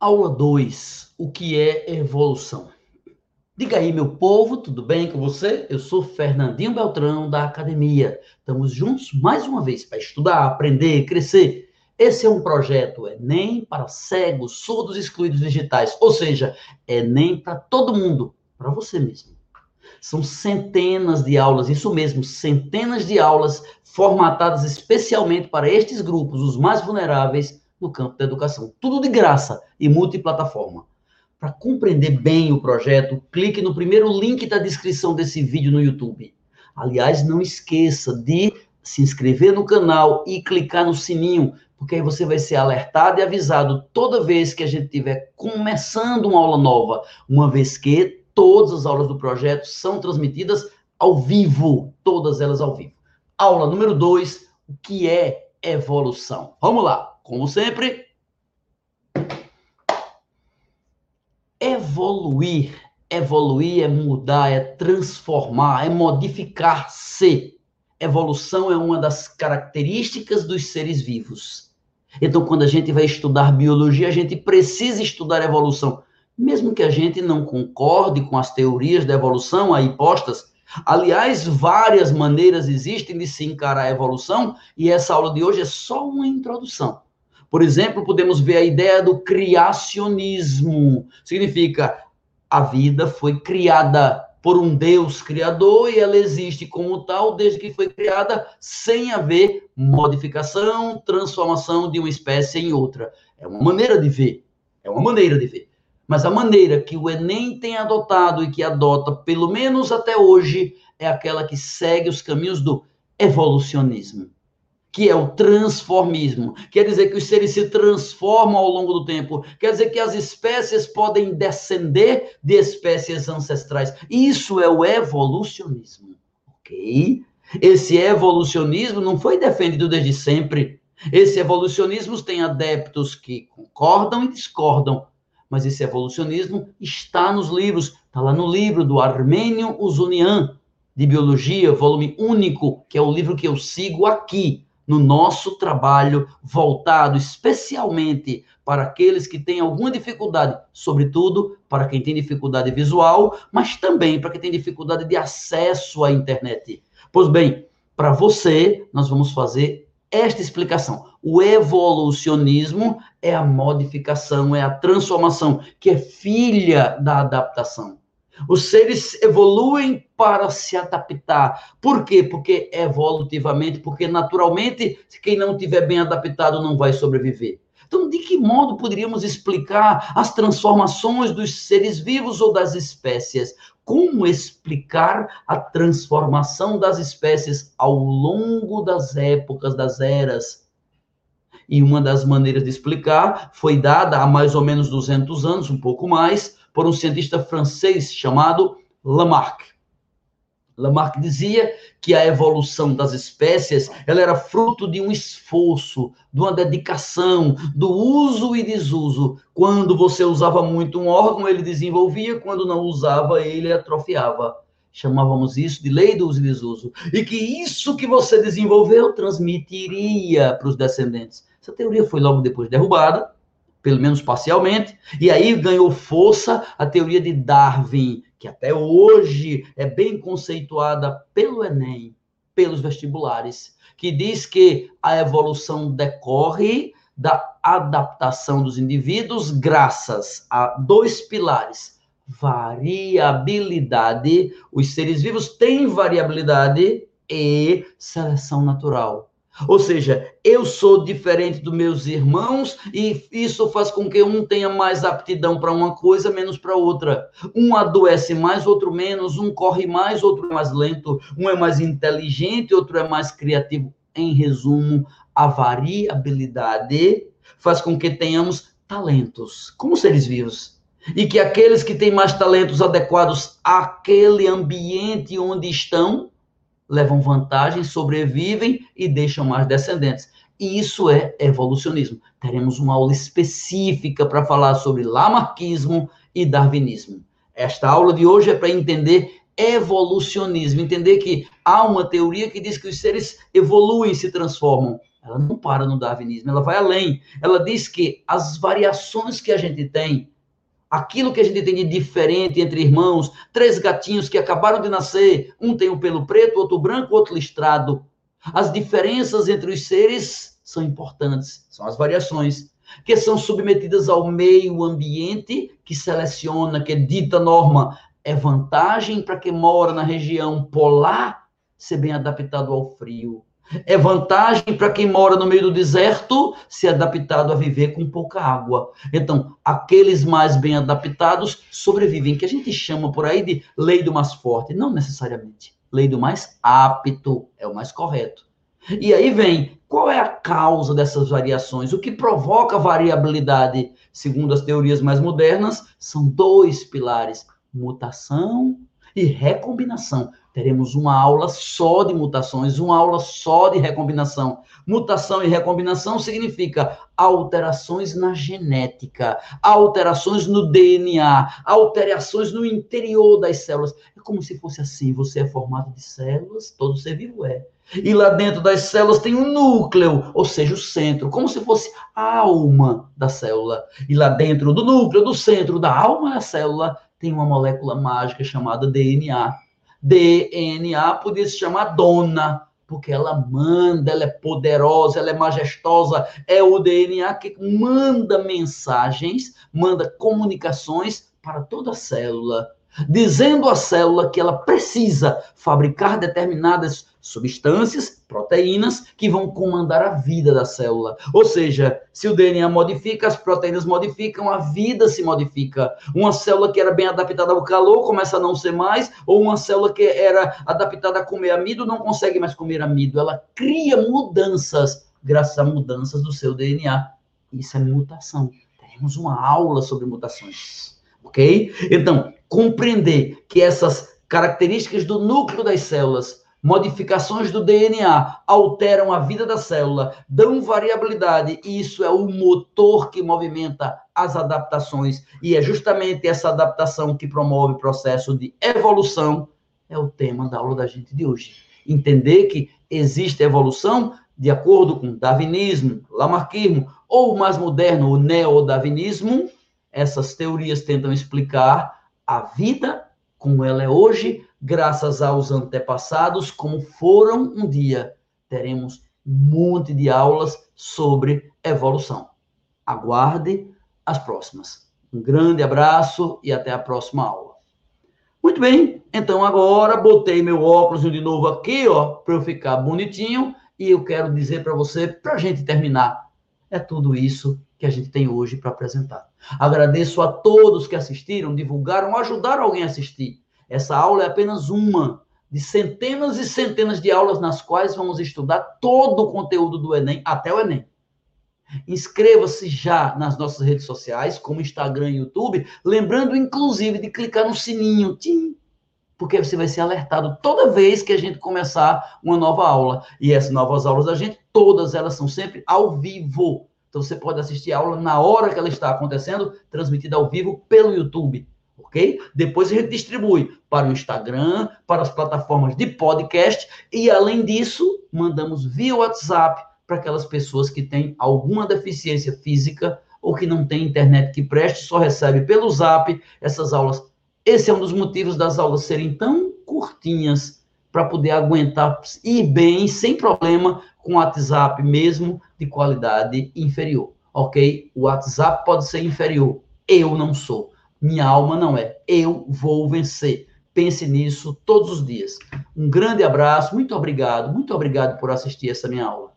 Aula 2. O que é evolução? Diga aí, meu povo, tudo bem com você? Eu sou Fernandinho Beltrão, da academia. Estamos juntos mais uma vez para estudar, aprender, crescer. Esse é um projeto Enem para cegos, surdos excluídos digitais. Ou seja, Enem para todo mundo, para você mesmo. São centenas de aulas, isso mesmo, centenas de aulas formatadas especialmente para estes grupos, os mais vulneráveis no campo da educação. Tudo de graça e multiplataforma. Para compreender bem o projeto, clique no primeiro link da descrição desse vídeo no YouTube. Aliás, não esqueça de se inscrever no canal e clicar no sininho, porque aí você vai ser alertado e avisado toda vez que a gente estiver começando uma aula nova, uma vez que todas as aulas do projeto são transmitidas ao vivo, todas elas ao vivo. Aula número 2, o que é evolução? Vamos lá. Como sempre, evoluir. Evoluir é mudar, é transformar, é modificar-se. Evolução é uma das características dos seres vivos. Então, quando a gente vai estudar biologia, a gente precisa estudar evolução. Mesmo que a gente não concorde com as teorias da evolução aí postas, aliás, várias maneiras existem de se encarar a evolução, e essa aula de hoje é só uma introdução. Por exemplo, podemos ver a ideia do criacionismo. Significa a vida foi criada por um Deus criador e ela existe como tal desde que foi criada sem haver modificação, transformação de uma espécie em outra. É uma maneira de ver. É uma maneira de ver. Mas a maneira que o Enem tem adotado e que adota, pelo menos até hoje, é aquela que segue os caminhos do evolucionismo que é o transformismo. Quer dizer que os seres se transformam ao longo do tempo. Quer dizer que as espécies podem descender de espécies ancestrais. Isso é o evolucionismo. Ok? Esse evolucionismo não foi defendido desde sempre. Esse evolucionismo tem adeptos que concordam e discordam. Mas esse evolucionismo está nos livros. Está lá no livro do Armênio Uzunian, de Biologia, volume único, que é o livro que eu sigo aqui no nosso trabalho voltado especialmente para aqueles que têm alguma dificuldade, sobretudo para quem tem dificuldade visual, mas também para quem tem dificuldade de acesso à internet. Pois bem, para você, nós vamos fazer esta explicação. O evolucionismo é a modificação, é a transformação, que é filha da adaptação. Os seres evoluem para se adaptar. Por quê? Porque evolutivamente, porque naturalmente, quem não tiver bem adaptado não vai sobreviver. Então, de que modo poderíamos explicar as transformações dos seres vivos ou das espécies? Como explicar a transformação das espécies ao longo das épocas, das eras? E uma das maneiras de explicar foi dada há mais ou menos 200 anos, um pouco mais, por um cientista francês chamado Lamarck. Lamarck dizia que a evolução das espécies ela era fruto de um esforço, de uma dedicação, do uso e desuso. Quando você usava muito um órgão, ele desenvolvia, quando não usava, ele atrofiava. Chamávamos isso de lei do uso e desuso. E que isso que você desenvolveu transmitiria para os descendentes. Essa teoria foi logo depois derrubada, pelo menos parcialmente, e aí ganhou força a teoria de Darwin, que até hoje é bem conceituada pelo Enem, pelos vestibulares, que diz que a evolução decorre da adaptação dos indivíduos graças a dois pilares: variabilidade, os seres vivos têm variabilidade e seleção natural. Ou seja, eu sou diferente dos meus irmãos e isso faz com que um tenha mais aptidão para uma coisa, menos para outra. Um adoece mais, outro menos, um corre mais, outro é mais lento, um é mais inteligente, outro é mais criativo. Em resumo, a variabilidade faz com que tenhamos talentos como seres vivos. E que aqueles que têm mais talentos adequados àquele ambiente onde estão levam vantagem, sobrevivem e deixam mais descendentes. E isso é evolucionismo. Teremos uma aula específica para falar sobre lamarquismo e darwinismo. Esta aula de hoje é para entender evolucionismo, entender que há uma teoria que diz que os seres evoluem, se transformam. ela não para no darwinismo, ela vai além. Ela diz que as variações que a gente tem, aquilo que a gente tem de diferente entre irmãos, três gatinhos que acabaram de nascer, um tem o um pelo preto, outro branco, outro listrado. As diferenças entre os seres são importantes, são as variações que são submetidas ao meio ambiente que seleciona, que dita norma, é vantagem para quem mora na região polar ser bem adaptado ao frio. É vantagem para quem mora no meio do deserto ser adaptado a viver com pouca água. Então, aqueles mais bem adaptados sobrevivem, que a gente chama por aí de lei do mais forte. Não necessariamente. Lei do mais apto é o mais correto. E aí vem, qual é a causa dessas variações? O que provoca variabilidade? Segundo as teorias mais modernas, são dois pilares: mutação e recombinação. Teremos uma aula só de mutações, uma aula só de recombinação. Mutação e recombinação significa alterações na genética, alterações no DNA, alterações no interior das células. É como se fosse assim: você é formado de células, todo ser vivo é. E lá dentro das células tem um núcleo, ou seja, o centro, como se fosse a alma da célula. E lá dentro do núcleo, do centro da alma da célula, tem uma molécula mágica chamada DNA. DNA podia se chamar dona, porque ela manda, ela é poderosa, ela é majestosa, é o DNA que manda mensagens, manda comunicações para toda a célula dizendo à célula que ela precisa fabricar determinadas substâncias, proteínas, que vão comandar a vida da célula. Ou seja, se o DNA modifica, as proteínas modificam, a vida se modifica. Uma célula que era bem adaptada ao calor começa a não ser mais, ou uma célula que era adaptada a comer amido não consegue mais comer amido. Ela cria mudanças graças a mudanças do seu DNA. Isso é mutação. Teremos uma aula sobre mutações. Ok? Então, compreender que essas características do núcleo das células, modificações do DNA, alteram a vida da célula, dão variabilidade, e isso é o motor que movimenta as adaptações, e é justamente essa adaptação que promove o processo de evolução, é o tema da aula da gente de hoje. Entender que existe evolução de acordo com darwinismo, lamarckismo, ou mais moderno, o neodarwinismo, essas teorias tentam explicar a vida como ela é hoje, graças aos antepassados, como foram um dia. Teremos um monte de aulas sobre evolução. Aguarde as próximas. Um grande abraço e até a próxima aula. Muito bem, então agora botei meu óculos de novo aqui, ó, para eu ficar bonitinho e eu quero dizer para você, para a gente terminar, é tudo isso que a gente tem hoje para apresentar. Agradeço a todos que assistiram, divulgaram, ajudaram alguém a assistir. Essa aula é apenas uma de centenas e centenas de aulas nas quais vamos estudar todo o conteúdo do Enem, até o Enem. Inscreva-se já nas nossas redes sociais, como Instagram e YouTube, lembrando inclusive de clicar no sininho, tim, porque você vai ser alertado toda vez que a gente começar uma nova aula. E essas novas aulas da gente, todas elas são sempre ao vivo. Então você pode assistir a aula na hora que ela está acontecendo, transmitida ao vivo pelo YouTube, ok? Depois a gente distribui para o Instagram, para as plataformas de podcast e além disso, mandamos via WhatsApp para aquelas pessoas que têm alguma deficiência física ou que não tem internet que preste, só recebe pelo Zap essas aulas. Esse é um dos motivos das aulas serem tão curtinhas para poder aguentar ir bem, sem problema, com WhatsApp mesmo de qualidade inferior, ok? O WhatsApp pode ser inferior, eu não sou. Minha alma não é. Eu vou vencer. Pense nisso todos os dias. Um grande abraço, muito obrigado, muito obrigado por assistir essa minha aula.